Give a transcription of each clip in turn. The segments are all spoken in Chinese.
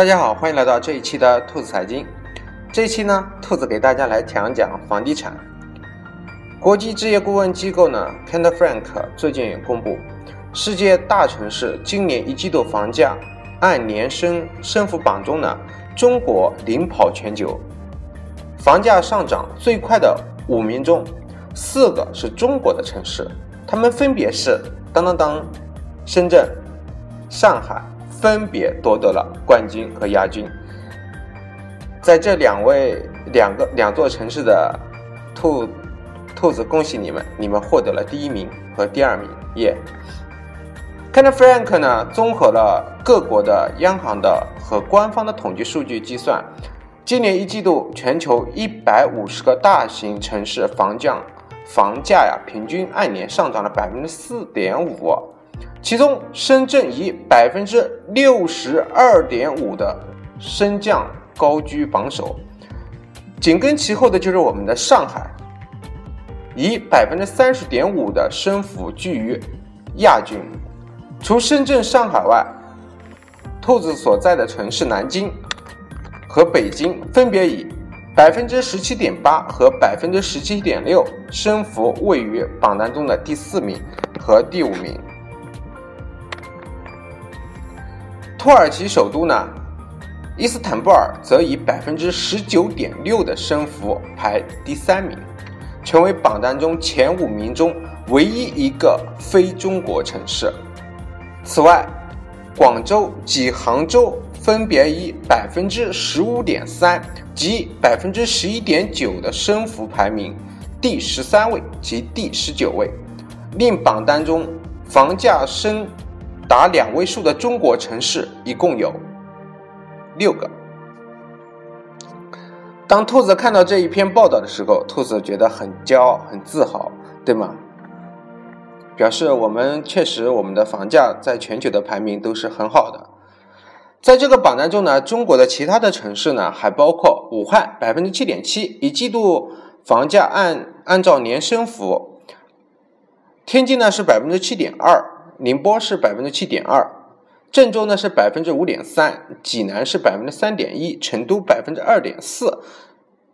大家好，欢迎来到这一期的兔子财经。这一期呢，兔子给大家来讲讲房地产。国际置业顾问机构呢 k e n d e Frank 最近也公布，世界大城市今年一季度房价按年升升幅榜中呢，中国领跑全球，房价上涨最快的五名中，四个是中国的城市，他们分别是当当当，深圳、上海，分别夺得了冠军和亚军。在这两位两个两座城市的兔。兔子，恭喜你们！你们获得了第一名和第二名，耶！Ken Frank 呢，综合了各国的央行的和官方的统计数据计算，今年一季度全球一百五十个大型城市房价房价呀，平均按年上涨了百分之四点五，其中深圳以百分之六十二点五的升降高居榜首，紧跟其后的就是我们的上海。以百分之三十点五的升幅居于亚军，除深圳、上海外，兔子所在的城市南京和北京分别以百分之十七点八和百分之十七点六升幅位于榜单中的第四名和第五名。土耳其首都呢，伊斯坦布尔则以百分之十九点六的升幅排第三名。成为榜单中前五名中唯一一个非中国城市。此外，广州及杭州分别以百分之十五点三及百分之十一点九的升幅排名第十三位及第十九位，令榜单中房价升达两位数的中国城市一共有六个。当兔子看到这一篇报道的时候，兔子觉得很骄傲、很自豪，对吗？表示我们确实，我们的房价在全球的排名都是很好的。在这个榜单中呢，中国的其他的城市呢，还包括武汉百分之七点七，一季度房价按按照年升幅，天津呢是百分之七点二，宁波是百分之七点二。郑州呢是百分之五点三，济南是百分之三点一，成都百分之二点四，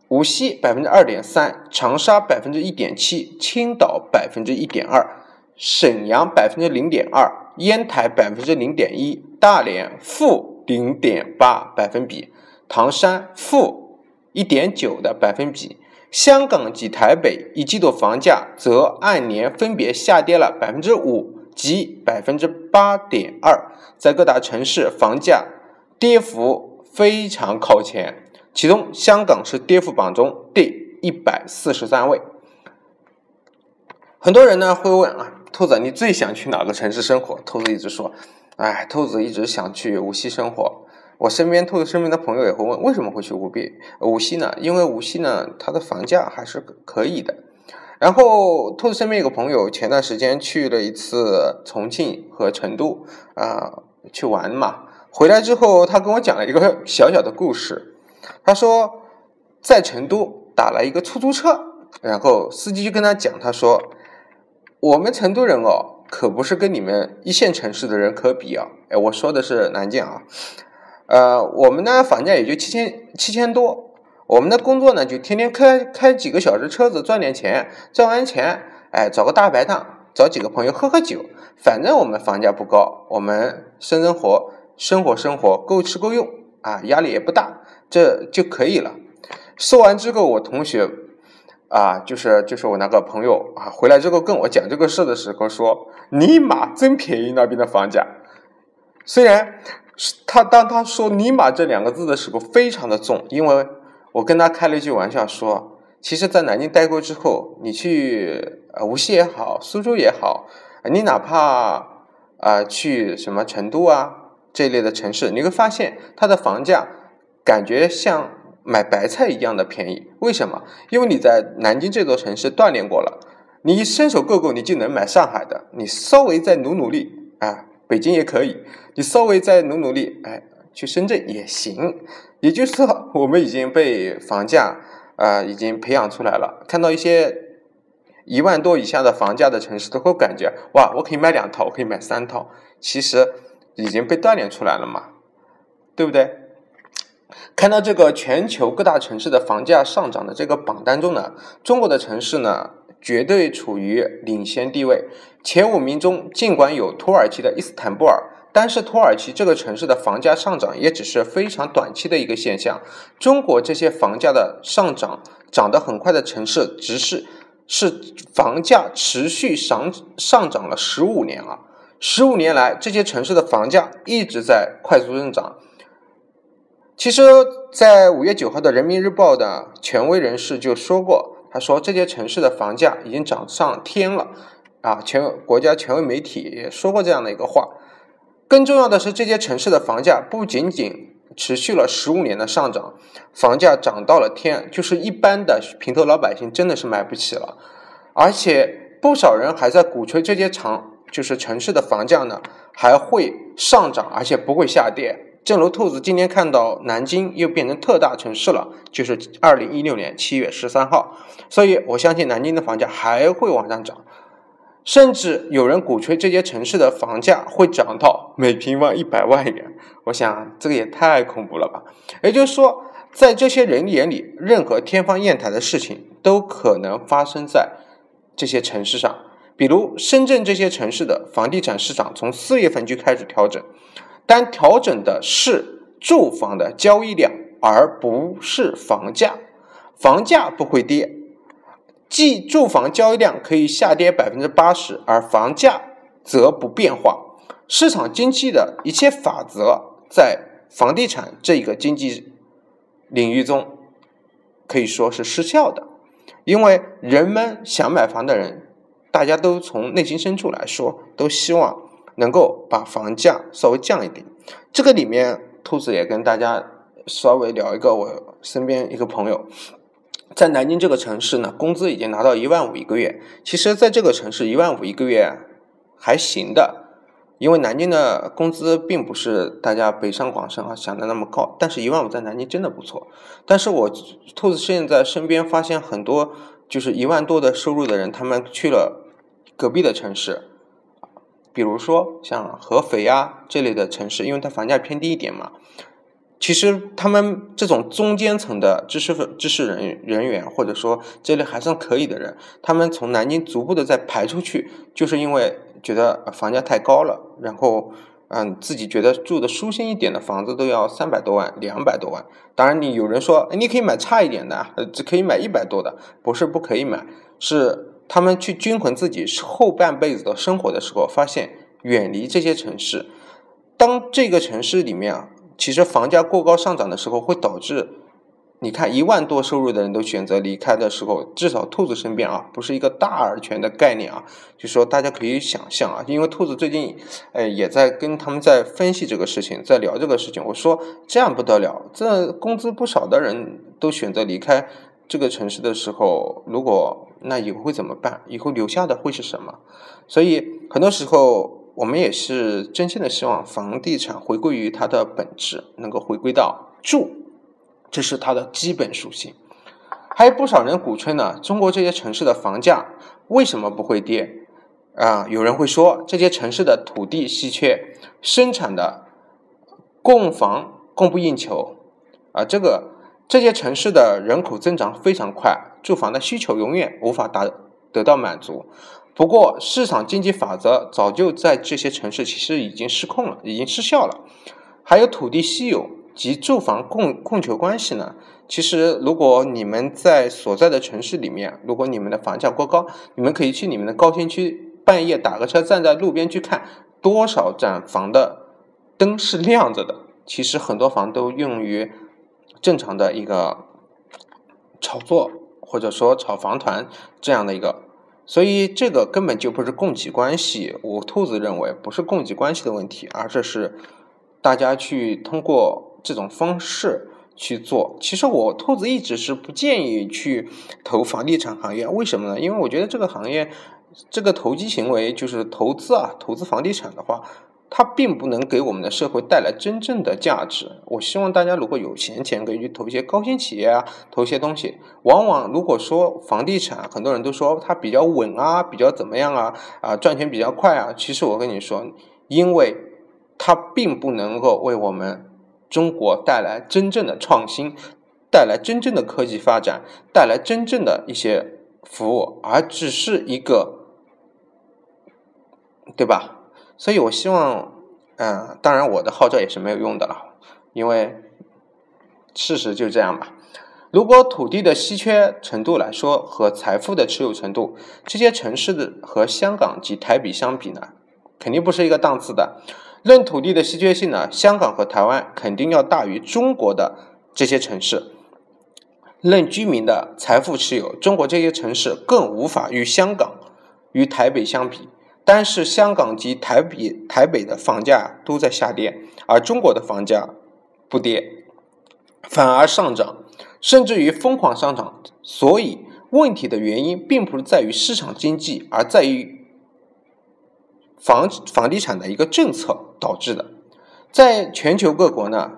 无锡百分之二点三，长沙百分之一点七，青岛百分之一点二，沈阳百分之零点二，烟台百分之零点一，大连负零点八百分比，唐山负一点九的百分比，香港及台北一季度房价则按年分别下跌了百分之五。即百分之八点二，在各大城市房价跌幅非常靠前，其中香港是跌幅榜中第一百四十三位。很多人呢会问啊，兔子，你最想去哪个城市生活？兔子一直说，哎，兔子一直想去无锡生活。我身边兔子身边的朋友也会问，为什么会去无锡？无锡呢？因为无锡呢，它的房价还是可以的。然后，兔子身边有个朋友，前段时间去了一次重庆和成都啊，去玩嘛。回来之后，他跟我讲了一个小小的故事。他说，在成都打了一个出租车，然后司机就跟他讲，他说：“我们成都人哦，可不是跟你们一线城市的人可比啊。”哎，我说的是南京啊。呃，我们呢，房价也就七千七千多。我们的工作呢，就天天开开几个小时车子赚点钱，赚完钱，哎，找个大排档，找几个朋友喝喝酒，反正我们房价不高，我们生生活，生活生活够吃够用啊，压力也不大，这就可以了。说完之后，我同学啊，就是就是我那个朋友啊，回来之后跟我讲这个事的时候说：“尼玛，真便宜那边的房价。”虽然他当他说“尼玛”这两个字的时候，非常的重，因为。我跟他开了一句玩笑，说，其实，在南京待过之后，你去呃无锡也好，苏州也好，你哪怕啊去什么成都啊这一类的城市，你会发现它的房价感觉像买白菜一样的便宜。为什么？因为你在南京这座城市锻炼过了，你一伸手够够，你就能买上海的。你稍微再努努力，啊，北京也可以。你稍微再努努力，哎。去深圳也行，也就是说，我们已经被房价啊已经培养出来了。看到一些一万多以下的房价的城市，都会感觉哇，我可以买两套，我可以买三套。其实已经被锻炼出来了嘛，对不对？看到这个全球各大城市的房价上涨的这个榜单中呢，中国的城市呢绝对处于领先地位。前五名中，尽管有土耳其的伊斯坦布尔，但是土耳其这个城市的房价上涨也只是非常短期的一个现象。中国这些房价的上涨涨得很快的城市，只是是房价持续上上涨了十五年了。十五年来，这些城市的房价一直在快速增长。其实，在五月九号的《人民日报》的权威人士就说过，他说这些城市的房价已经涨上天了，啊，全国家权威媒体也说过这样的一个话。更重要的是，这些城市的房价不仅仅持续了十五年的上涨，房价涨到了天，就是一般的平头老百姓真的是买不起了，而且不少人还在鼓吹这些城，就是城市的房价呢还会上涨，而且不会下跌。正如兔子今天看到南京又变成特大城市了，就是二零一六年七月十三号，所以我相信南京的房价还会往上涨，甚至有人鼓吹这些城市的房价会涨到每平方一百万元，我想这个也太恐怖了吧！也就是说，在这些人眼里，任何天方夜谭的事情都可能发生在这些城市上，比如深圳这些城市的房地产市场从四月份就开始调整。但调整的是住房的交易量，而不是房价。房价不会跌，即住房交易量可以下跌百分之八十，而房价则不变化。市场经济的一切法则在房地产这个经济领域中可以说是失效的，因为人们想买房的人，大家都从内心深处来说，都希望。能够把房价稍微降一点，这个里面兔子也跟大家稍微聊一个我身边一个朋友，在南京这个城市呢，工资已经拿到一万五一个月。其实，在这个城市一万五一个月还行的，因为南京的工资并不是大家北上广深啊想的那么高，但是一万五在南京真的不错。但是我兔子现在身边发现很多就是一万多的收入的人，他们去了隔壁的城市。比如说像合肥啊这类的城市，因为它房价偏低一点嘛，其实他们这种中间层的知识分知识人人员，或者说这类还算可以的人，他们从南京逐步的在排出去，就是因为觉得房价太高了，然后嗯自己觉得住的舒心一点的房子都要三百多万、两百多万。当然，你有人说你可以买差一点的，只可以买一百多的，不是不可以买，是。他们去均衡自己后半辈子的生活的时候，发现远离这些城市。当这个城市里面啊，其实房价过高上涨的时候，会导致你看一万多收入的人都选择离开的时候，至少兔子身边啊，不是一个大而全的概念啊。就说大家可以想象啊，因为兔子最近呃也在跟他们在分析这个事情，在聊这个事情。我说这样不得了，这工资不少的人都选择离开这个城市的时候，如果那以后会怎么办？以后留下的会是什么？所以很多时候，我们也是真心的希望房地产回归于它的本质，能够回归到住，这是它的基本属性。还有不少人鼓吹呢，中国这些城市的房价为什么不会跌？啊，有人会说这些城市的土地稀缺，生产的供房供不应求啊，这个。这些城市的人口增长非常快，住房的需求永远无法达得到满足。不过，市场经济法则早就在这些城市其实已经失控了，已经失效了。还有土地稀有及住房供供求关系呢？其实，如果你们在所在的城市里面，如果你们的房价过高，你们可以去你们的高新区，半夜打个车，站在路边去看多少盏房的灯是亮着的。其实很多房都用于。正常的一个炒作，或者说炒房团这样的一个，所以这个根本就不是供给关系。我兔子认为不是供给关系的问题，而这是大家去通过这种方式去做。其实我兔子一直是不建议去投房地产行业，为什么呢？因为我觉得这个行业这个投机行为就是投资啊，投资房地产的话。它并不能给我们的社会带来真正的价值。我希望大家如果有闲钱，可以去投一些高新企业啊，投一些东西。往往如果说房地产，很多人都说它比较稳啊，比较怎么样啊，啊赚钱比较快啊。其实我跟你说，因为它并不能够为我们中国带来真正的创新，带来真正的科技发展，带来真正的一些服务，而只是一个，对吧？所以我希望，嗯，当然我的号召也是没有用的了，因为事实就这样吧。如果土地的稀缺程度来说和财富的持有程度，这些城市的和香港及台比相比呢，肯定不是一个档次的。论土地的稀缺性呢，香港和台湾肯定要大于中国的这些城市。论居民的财富持有，中国这些城市更无法与香港、与台北相比。但是香港及台北、台北的房价都在下跌，而中国的房价不跌，反而上涨。甚至于疯狂上涨，所以问题的原因并不是在于市场经济，而在于房房地产的一个政策导致的。在全球各国呢，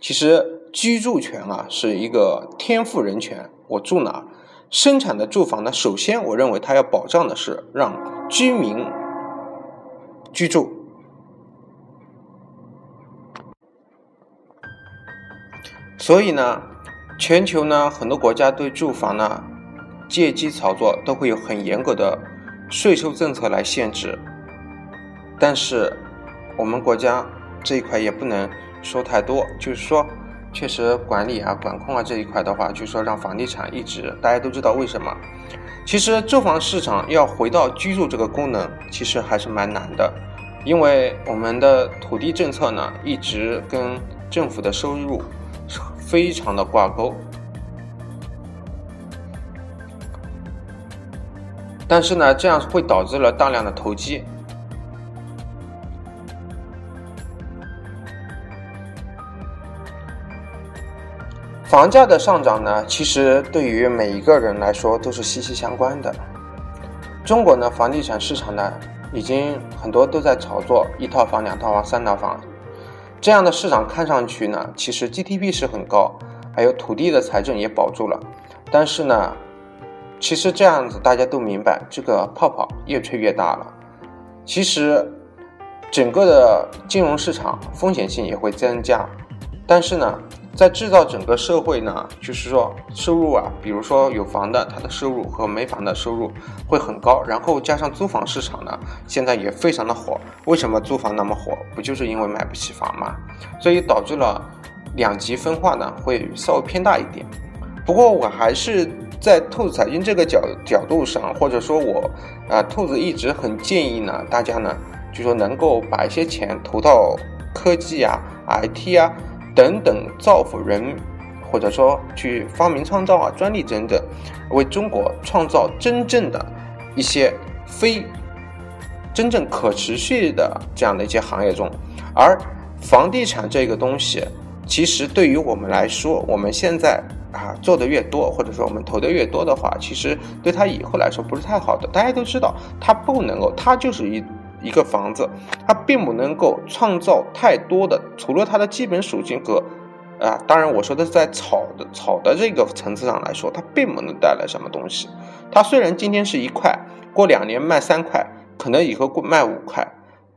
其实居住权啊是一个天赋人权。我住哪，生产的住房呢？首先，我认为它要保障的是让居民居住。所以呢。全球呢，很多国家对住房呢借机炒作，都会有很严格的税收政策来限制。但是我们国家这一块也不能说太多，就是说，确实管理啊、管控啊这一块的话，就是说让房地产一直，大家都知道为什么？其实住房市场要回到居住这个功能，其实还是蛮难的，因为我们的土地政策呢一直跟政府的收入。非常的挂钩，但是呢，这样会导致了大量的投机。房价的上涨呢，其实对于每一个人来说都是息息相关的。中国呢，房地产市场呢，已经很多都在炒作一套房、两套房、三套房。这样的市场看上去呢，其实 GDP 是很高，还有土地的财政也保住了。但是呢，其实这样子大家都明白，这个泡泡越吹越大了。其实整个的金融市场风险性也会增加，但是呢。在制造整个社会呢，就是说收入啊，比如说有房的，他的收入和没房的收入会很高，然后加上租房市场呢，现在也非常的火。为什么租房那么火？不就是因为买不起房吗？所以导致了两极分化呢，会稍微偏大一点。不过我还是在兔子财经这个角角度上，或者说我啊，兔子一直很建议呢，大家呢，就说能够把一些钱投到科技啊、IT 啊。等等造福人，或者说去发明创造啊，专利等等，为中国创造真正的一些非真正可持续的这样的一些行业中，而房地产这个东西，其实对于我们来说，我们现在啊做的越多，或者说我们投的越多的话，其实对它以后来说不是太好的。大家都知道，它不能够，它就是一。一个房子，它并不能够创造太多的，除了它的基本属性和，啊，当然我说的是在炒的炒的这个层次上来说，它并不能带来什么东西。它虽然今天是一块，过两年卖三块，可能以后卖五块，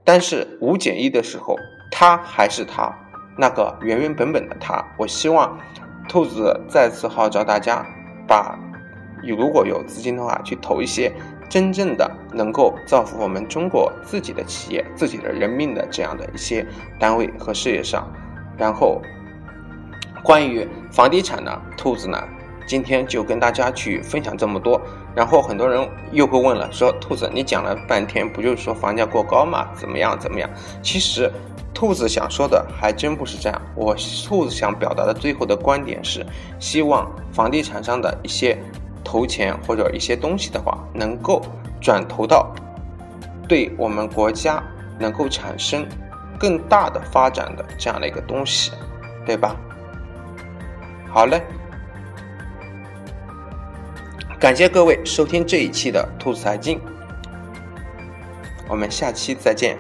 但是五减一的时候，它还是它那个原原本本的它。我希望兔子再次号召大家，把如果有资金的话，去投一些。真正的能够造福我们中国自己的企业、自己的人民的这样的一些单位和事业上，然后关于房地产呢，兔子呢，今天就跟大家去分享这么多。然后很多人又会问了，说兔子你讲了半天，不就是说房价过高嘛？怎么样怎么样？其实兔子想说的还真不是这样。我兔子想表达的最后的观点是，希望房地产上的一些。投钱或者一些东西的话，能够转投到对我们国家能够产生更大的发展的这样的一个东西，对吧？好嘞，感谢各位收听这一期的兔子财经，我们下期再见。